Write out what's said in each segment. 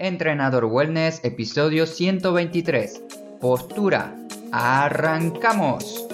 Entrenador Wellness, episodio 123. Postura. ¡Arrancamos!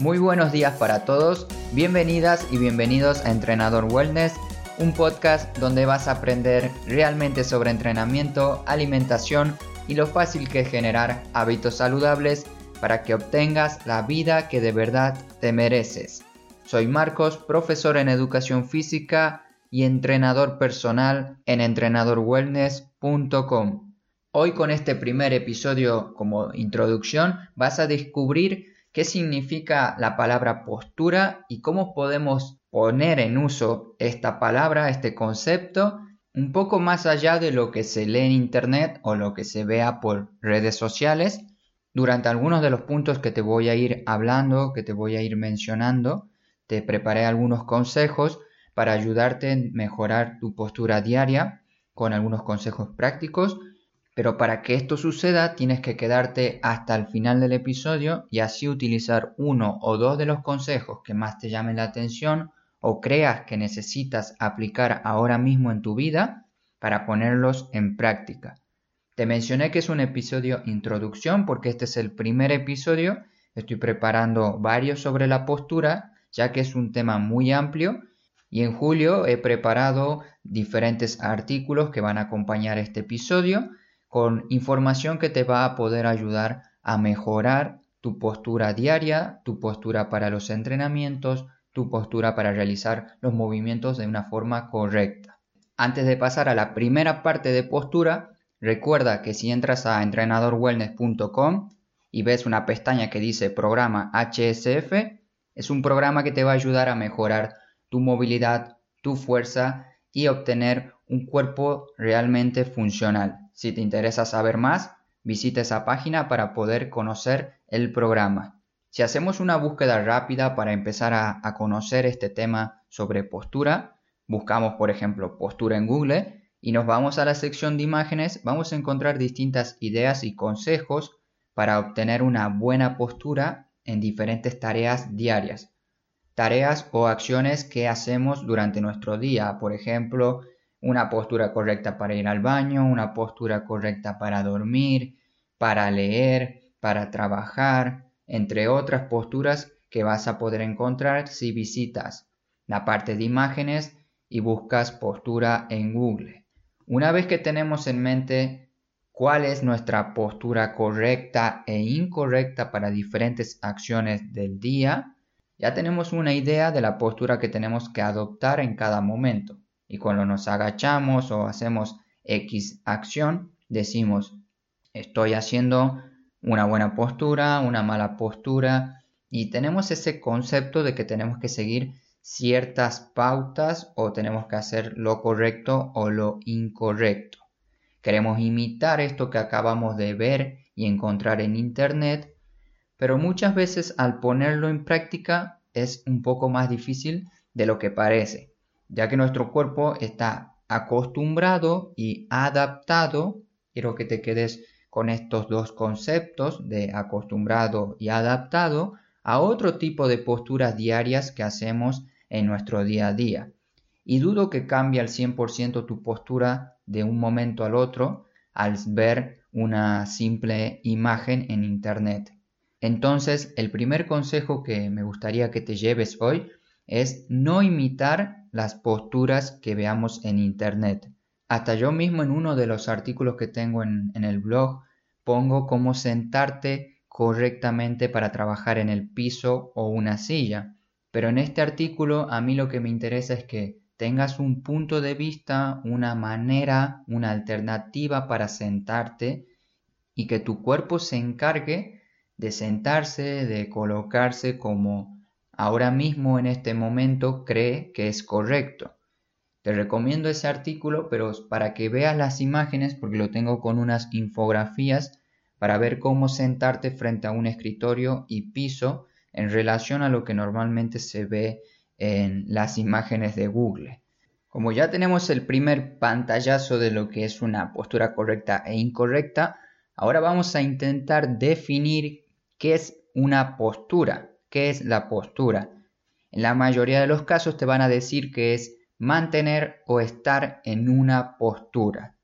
Muy buenos días para todos, bienvenidas y bienvenidos a Entrenador Wellness, un podcast donde vas a aprender realmente sobre entrenamiento, alimentación, y lo fácil que es generar hábitos saludables para que obtengas la vida que de verdad te mereces. Soy Marcos, profesor en educación física y entrenador personal en entrenadorwellness.com. Hoy con este primer episodio como introducción vas a descubrir qué significa la palabra postura y cómo podemos poner en uso esta palabra, este concepto un poco más allá de lo que se lee en Internet o lo que se vea por redes sociales, durante algunos de los puntos que te voy a ir hablando, que te voy a ir mencionando, te preparé algunos consejos para ayudarte a mejorar tu postura diaria con algunos consejos prácticos, pero para que esto suceda tienes que quedarte hasta el final del episodio y así utilizar uno o dos de los consejos que más te llamen la atención o creas que necesitas aplicar ahora mismo en tu vida para ponerlos en práctica. Te mencioné que es un episodio introducción porque este es el primer episodio. Estoy preparando varios sobre la postura ya que es un tema muy amplio y en julio he preparado diferentes artículos que van a acompañar este episodio con información que te va a poder ayudar a mejorar tu postura diaria, tu postura para los entrenamientos, tu postura para realizar los movimientos de una forma correcta. Antes de pasar a la primera parte de postura, recuerda que si entras a entrenadorwellness.com y ves una pestaña que dice programa HSF, es un programa que te va a ayudar a mejorar tu movilidad, tu fuerza y obtener un cuerpo realmente funcional. Si te interesa saber más, visita esa página para poder conocer el programa. Si hacemos una búsqueda rápida para empezar a, conocer este tema sobre postura, buscamos por ejemplo postura en Google y nos vamos a la sección de imágenes, vamos a encontrar distintas ideas y consejos para obtener una buena postura en diferentes tareas diarias. Tareas o acciones que hacemos durante nuestro día, por ejemplo, una postura correcta para ir al baño, una postura correcta para dormir, para leer, para trabajar, entre otras posturas que vas a poder encontrar si visitas la parte de imágenes y buscas postura en Google. Una vez que tenemos en mente cuál es nuestra postura correcta e incorrecta para diferentes acciones del día, ya tenemos una idea de la postura que tenemos que adoptar en cada momento. Y cuando nos agachamos o hacemos X acción, decimos, estoy haciendo una buena postura, una mala postura y tenemos ese concepto de que tenemos que seguir ciertas pautas o tenemos que hacer lo correcto o lo incorrecto. Queremos imitar esto que acabamos de ver y encontrar en Internet, pero muchas veces al ponerlo en práctica es un poco más difícil de lo que parece, ya que nuestro cuerpo está acostumbrado y adaptado, quiero que te quedes con estos dos conceptos de acostumbrado y adaptado a otro tipo de posturas diarias que hacemos en nuestro día a día. Y dudo que cambie al 100% tu postura de un momento al otro al ver una simple imagen en Internet. Entonces, el primer consejo que me gustaría que te lleves hoy es no imitar las posturas que veamos en Internet. Hasta yo mismo en uno de los artículos que tengo en, el blog pongo cómo sentarte correctamente para trabajar en el piso o una silla. Pero en este artículo a mí lo que me interesa es que tengas un punto de vista, una manera, una alternativa para sentarte y que tu cuerpo se encargue de sentarse, de colocarse como ahora mismo en este momento cree que es correcto. Te recomiendo ese artículo, pero para que veas las imágenes, porque lo tengo con unas infografías para ver cómo sentarte frente a un escritorio y piso en relación a lo que normalmente se ve en las imágenes de Google. Como ya tenemos el primer pantallazo de lo que es una postura correcta e incorrecta, Ahora vamos a intentar definir qué es una postura, qué es la postura. En la mayoría de los casos te van a decir que es mantener o estar en una postura.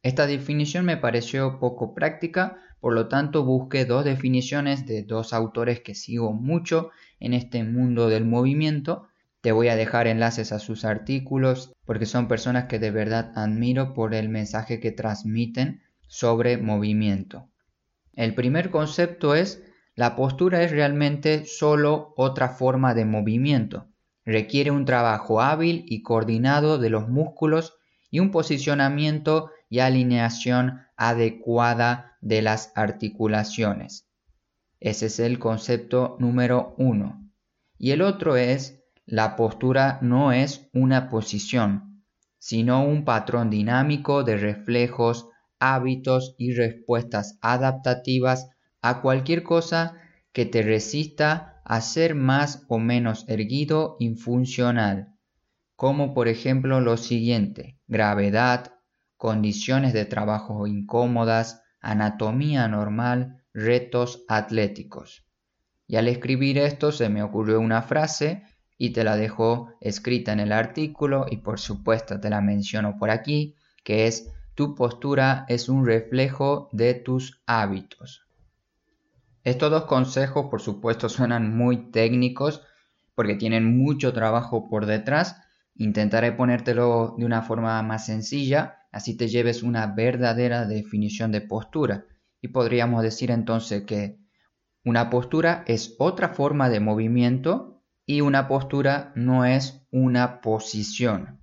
Esta definición me pareció poco práctica, por lo tanto busqué dos definiciones de dos autores que sigo mucho en este mundo del movimiento. Te voy a dejar enlaces a sus artículos porque son personas que de verdad admiro por el mensaje que transmiten sobre movimiento. El primer concepto es la postura es realmente solo otra forma de movimiento. Requiere un trabajo hábil y coordinado de los músculos y un posicionamiento y alineación adecuada de las articulaciones. Ese es el concepto número uno. Y el otro es, la postura no es una posición, sino un patrón dinámico de reflejos, hábitos y respuestas adaptativas a cualquier cosa que te resista a ser más o menos erguido y funcional, como por ejemplo lo siguiente, gravedad, condiciones de trabajo incómodas, anatomía normal, retos atléticos. Y al escribir esto se me ocurrió una frase y te la dejo escrita en el artículo y por supuesto te la menciono por aquí, que es tu postura es un reflejo de tus hábitos. Estos dos consejos por supuesto suenan muy técnicos porque tienen mucho trabajo por detrás. Intentaré ponértelo de una forma más sencilla así te lleves una verdadera definición de postura. Y podríamos decir entonces que una postura es otra forma de movimiento y una postura no es una posición.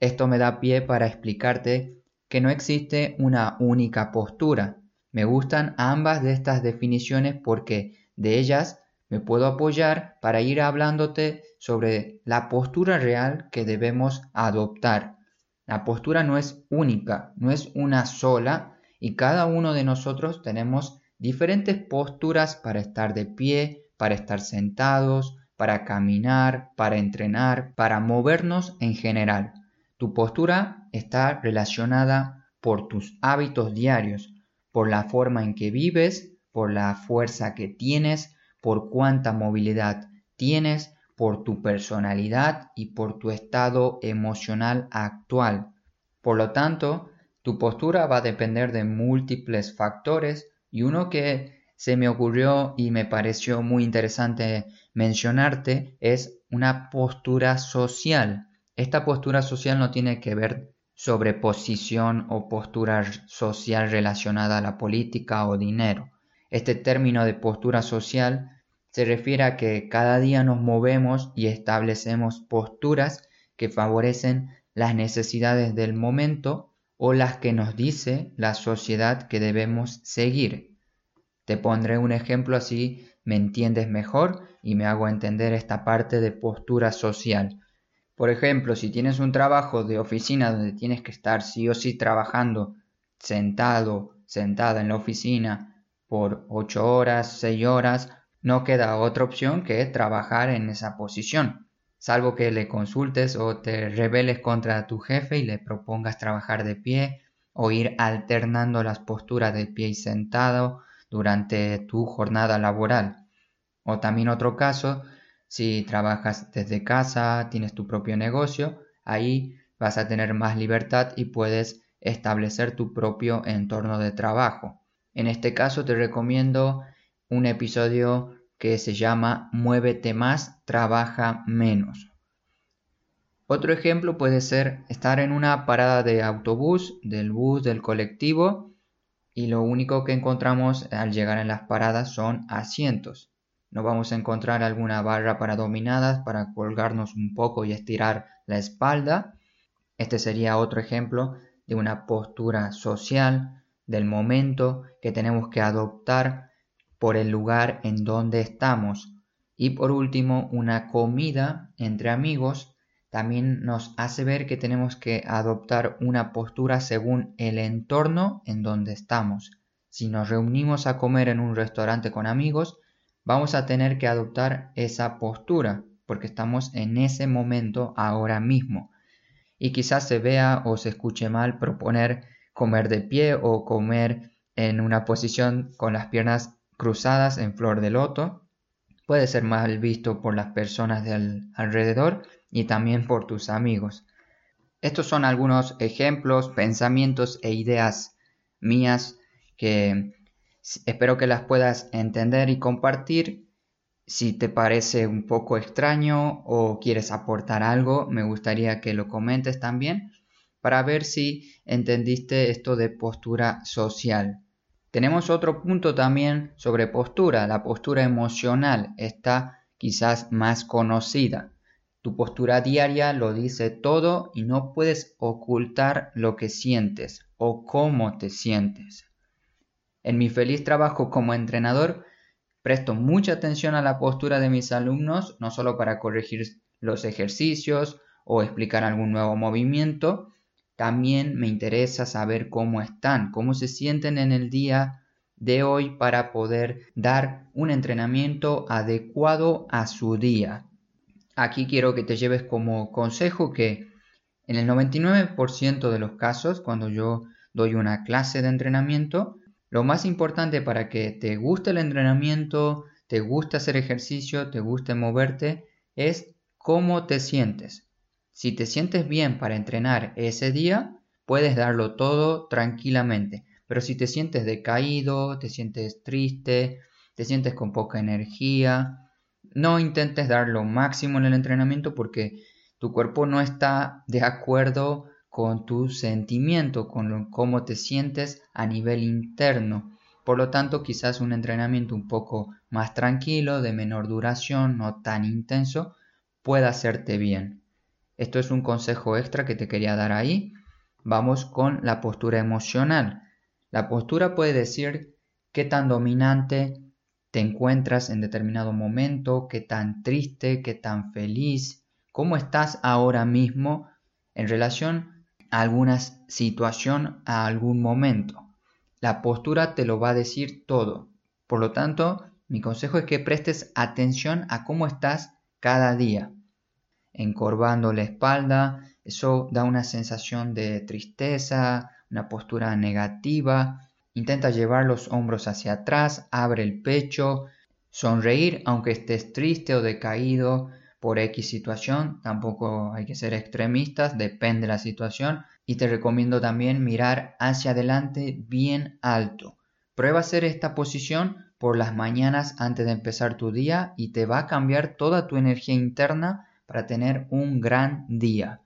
Esto me da pie para explicarte que no existe una única postura. Me gustan ambas de estas definiciones porque de ellas me puedo apoyar para ir hablándote sobre la postura real que debemos adoptar la postura no es única, no es una sola y cada uno de nosotros tenemos diferentes posturas para estar de pie, para estar sentados, para caminar, para entrenar, para movernos en general. Tu postura está relacionada por tus hábitos diarios, por la forma en que vives, por la fuerza que tienes, por cuánta movilidad tienes, por tu personalidad y por tu estado emocional actual. Por lo tanto, tu postura va a depender de múltiples factores y uno que se me ocurrió y me pareció muy interesante mencionarte es una postura social. Esta postura social no tiene que ver sobre posición o postura social relacionada a la política o dinero. Este término de postura social se refiere a que cada día nos movemos y establecemos posturas que favorecen las necesidades del momento o las que nos dice la sociedad que debemos seguir. Te pondré un ejemplo así me entiendes mejor y me hago entender esta parte de postura social. Por ejemplo, si tienes un trabajo de oficina donde tienes que estar sí o sí trabajando sentado, sentada en la oficina por 8 horas, 6 horas, no queda otra opción que trabajar en esa posición, salvo que le consultes o te rebeles contra tu jefe y le propongas trabajar de pie o ir alternando las posturas de pie y sentado durante tu jornada laboral. O también otro caso, si trabajas desde casa, tienes tu propio negocio, ahí vas a tener más libertad y puedes establecer tu propio entorno de trabajo. En este caso te recomiendo un episodio que se llama Muévete más, trabaja menos. Otro ejemplo puede ser estar en una parada de autobús, del bus, del colectivo y lo único que encontramos al llegar en las paradas son asientos. No vamos a encontrar alguna barra para dominadas para colgarnos un poco y estirar la espalda. Este sería otro ejemplo de una postura social del momento que tenemos que adoptar por el lugar en donde estamos. Y por último, una comida entre amigos también nos hace ver que tenemos que adoptar una postura según el entorno en donde estamos. Si nos reunimos a comer en un restaurante con amigos, vamos a tener que adoptar esa postura porque estamos en ese momento ahora mismo. Y quizás se vea o se escuche mal proponer comer de pie o comer en una posición con las piernas cruzadas en flor de loto. Puede ser mal visto por las personas del alrededor y también por tus amigos. Estos son algunos ejemplos, pensamientos e ideas mías que espero que las puedas entender y compartir. Si te parece un poco extraño o quieres aportar algo, me gustaría que lo comentes también para ver si entendiste esto de postura social. Tenemos otro punto también sobre postura. La postura emocional está quizás más conocida. Tu postura diaria lo dice todo y no puedes ocultar lo que sientes o cómo te sientes. En mi feliz trabajo como entrenador, presto mucha atención a la postura de mis alumnos, no solo para corregir los ejercicios o explicar algún nuevo movimiento, también me interesa saber cómo están, cómo se sienten en el día de hoy para poder dar un entrenamiento adecuado a su día. Aquí quiero que te lleves como consejo que en el 99% de los casos, cuando yo doy una clase de entrenamiento, lo más importante para que te guste el entrenamiento, te guste hacer ejercicio, te guste moverte, es cómo te sientes. Si te sientes bien para entrenar ese día, puedes darlo todo tranquilamente. Pero si te sientes decaído, te sientes triste, te sientes con poca energía, no intentes dar lo máximo en el entrenamiento porque tu cuerpo no está de acuerdo con tu sentimiento, con cómo te sientes a nivel interno. Por lo tanto, quizás un entrenamiento un poco más tranquilo, de menor duración, no tan intenso, pueda hacerte bien. Esto es un consejo extra que te quería dar ahí. Vamos con la postura emocional. La postura puede decir qué tan dominante te encuentras en determinado momento, qué tan triste, qué tan feliz, cómo estás ahora mismo en relación a alguna situación, a algún momento. La postura te lo va a decir todo. Por lo tanto, mi consejo es que prestes atención a cómo estás cada día encorvando la espalda, eso da una sensación de tristeza, una postura negativa. Intenta llevar los hombros hacia atrás, abre el pecho, sonreír aunque estés triste o decaído por X situación, tampoco hay que ser extremistas, depende de la situación. Y te recomiendo también mirar hacia adelante bien alto. Prueba hacer esta posición por las mañanas antes de empezar tu día y te va a cambiar toda tu energía interna para tener un gran día.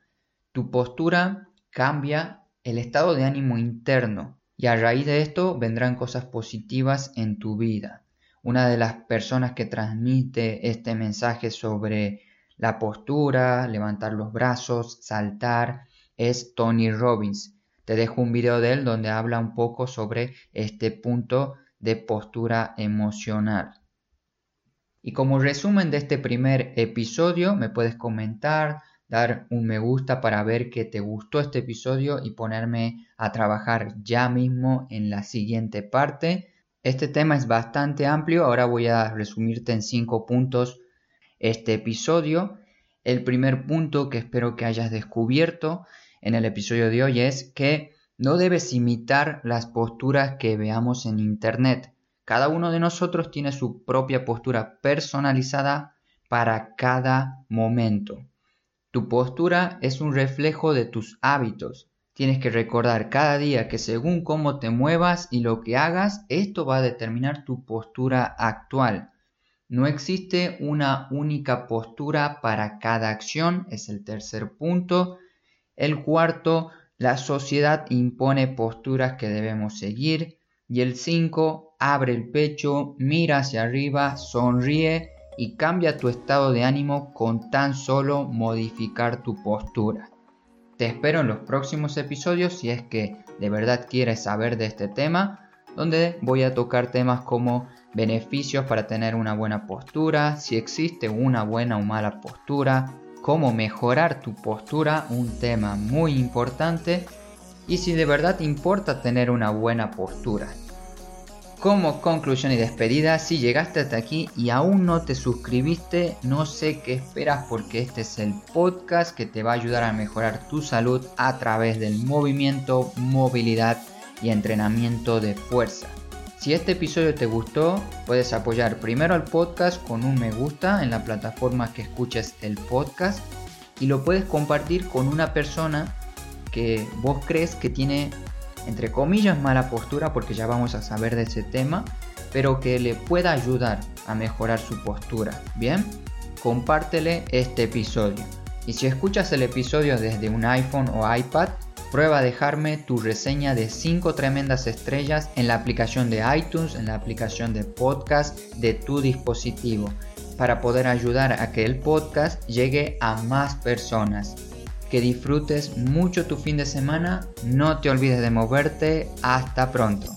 Tu postura cambia el estado de ánimo interno y a raíz de esto vendrán cosas positivas en tu vida. Una de las personas que transmite este mensaje sobre la postura, levantar los brazos, saltar, es Tony Robbins. Te dejo un video de él donde habla un poco sobre este punto de postura emocional. Y como resumen de este primer episodio, me puedes comentar, dar un me gusta para ver que te gustó este episodio y ponerme a trabajar ya mismo en la siguiente parte. Este tema es bastante amplio, ahora voy a resumirte en cinco puntos este episodio. El primer punto que espero que hayas descubierto en el episodio de hoy es que no debes imitar las posturas que veamos en internet. Cada uno de nosotros tiene su propia postura personalizada para cada momento. Tu postura es un reflejo de tus hábitos. Tienes que recordar cada día que según cómo te muevas y lo que hagas, esto va a determinar tu postura actual. No existe una única postura para cada acción, es el tercer punto. El cuarto, la sociedad impone posturas que debemos seguir. Y el 5, abre el pecho, mira hacia arriba, sonríe y cambia tu estado de ánimo con tan solo modificar tu postura. Te espero en los próximos episodios si es que de verdad quieres saber de este tema, donde voy a tocar temas como beneficios para tener una buena postura, si existe una buena o mala postura, cómo mejorar tu postura, un tema muy importante y si de verdad importa tener una buena postura. Como conclusión y despedida, si llegaste hasta aquí y aún no te suscribiste, no sé qué esperas porque este es el podcast que te va a ayudar a mejorar tu salud a través del movimiento, movilidad y entrenamiento de fuerza. Si este episodio te gustó, puedes apoyar primero al podcast con un me gusta en la plataforma que escuches el podcast y lo puedes compartir con una persona que vos crees que tiene, entre comillas, mala postura, porque ya vamos a saber de ese tema, pero que le pueda ayudar a mejorar su postura. Bien, compártele este episodio. Y si escuchas el episodio desde un iPhone o iPad, prueba a dejarme tu reseña de 5 tremendas estrellas en la aplicación de iTunes, en la aplicación de podcast de tu dispositivo, para poder ayudar a que el podcast llegue a más personas. Que disfrutes mucho tu fin de semana, no te olvides de moverte, hasta pronto.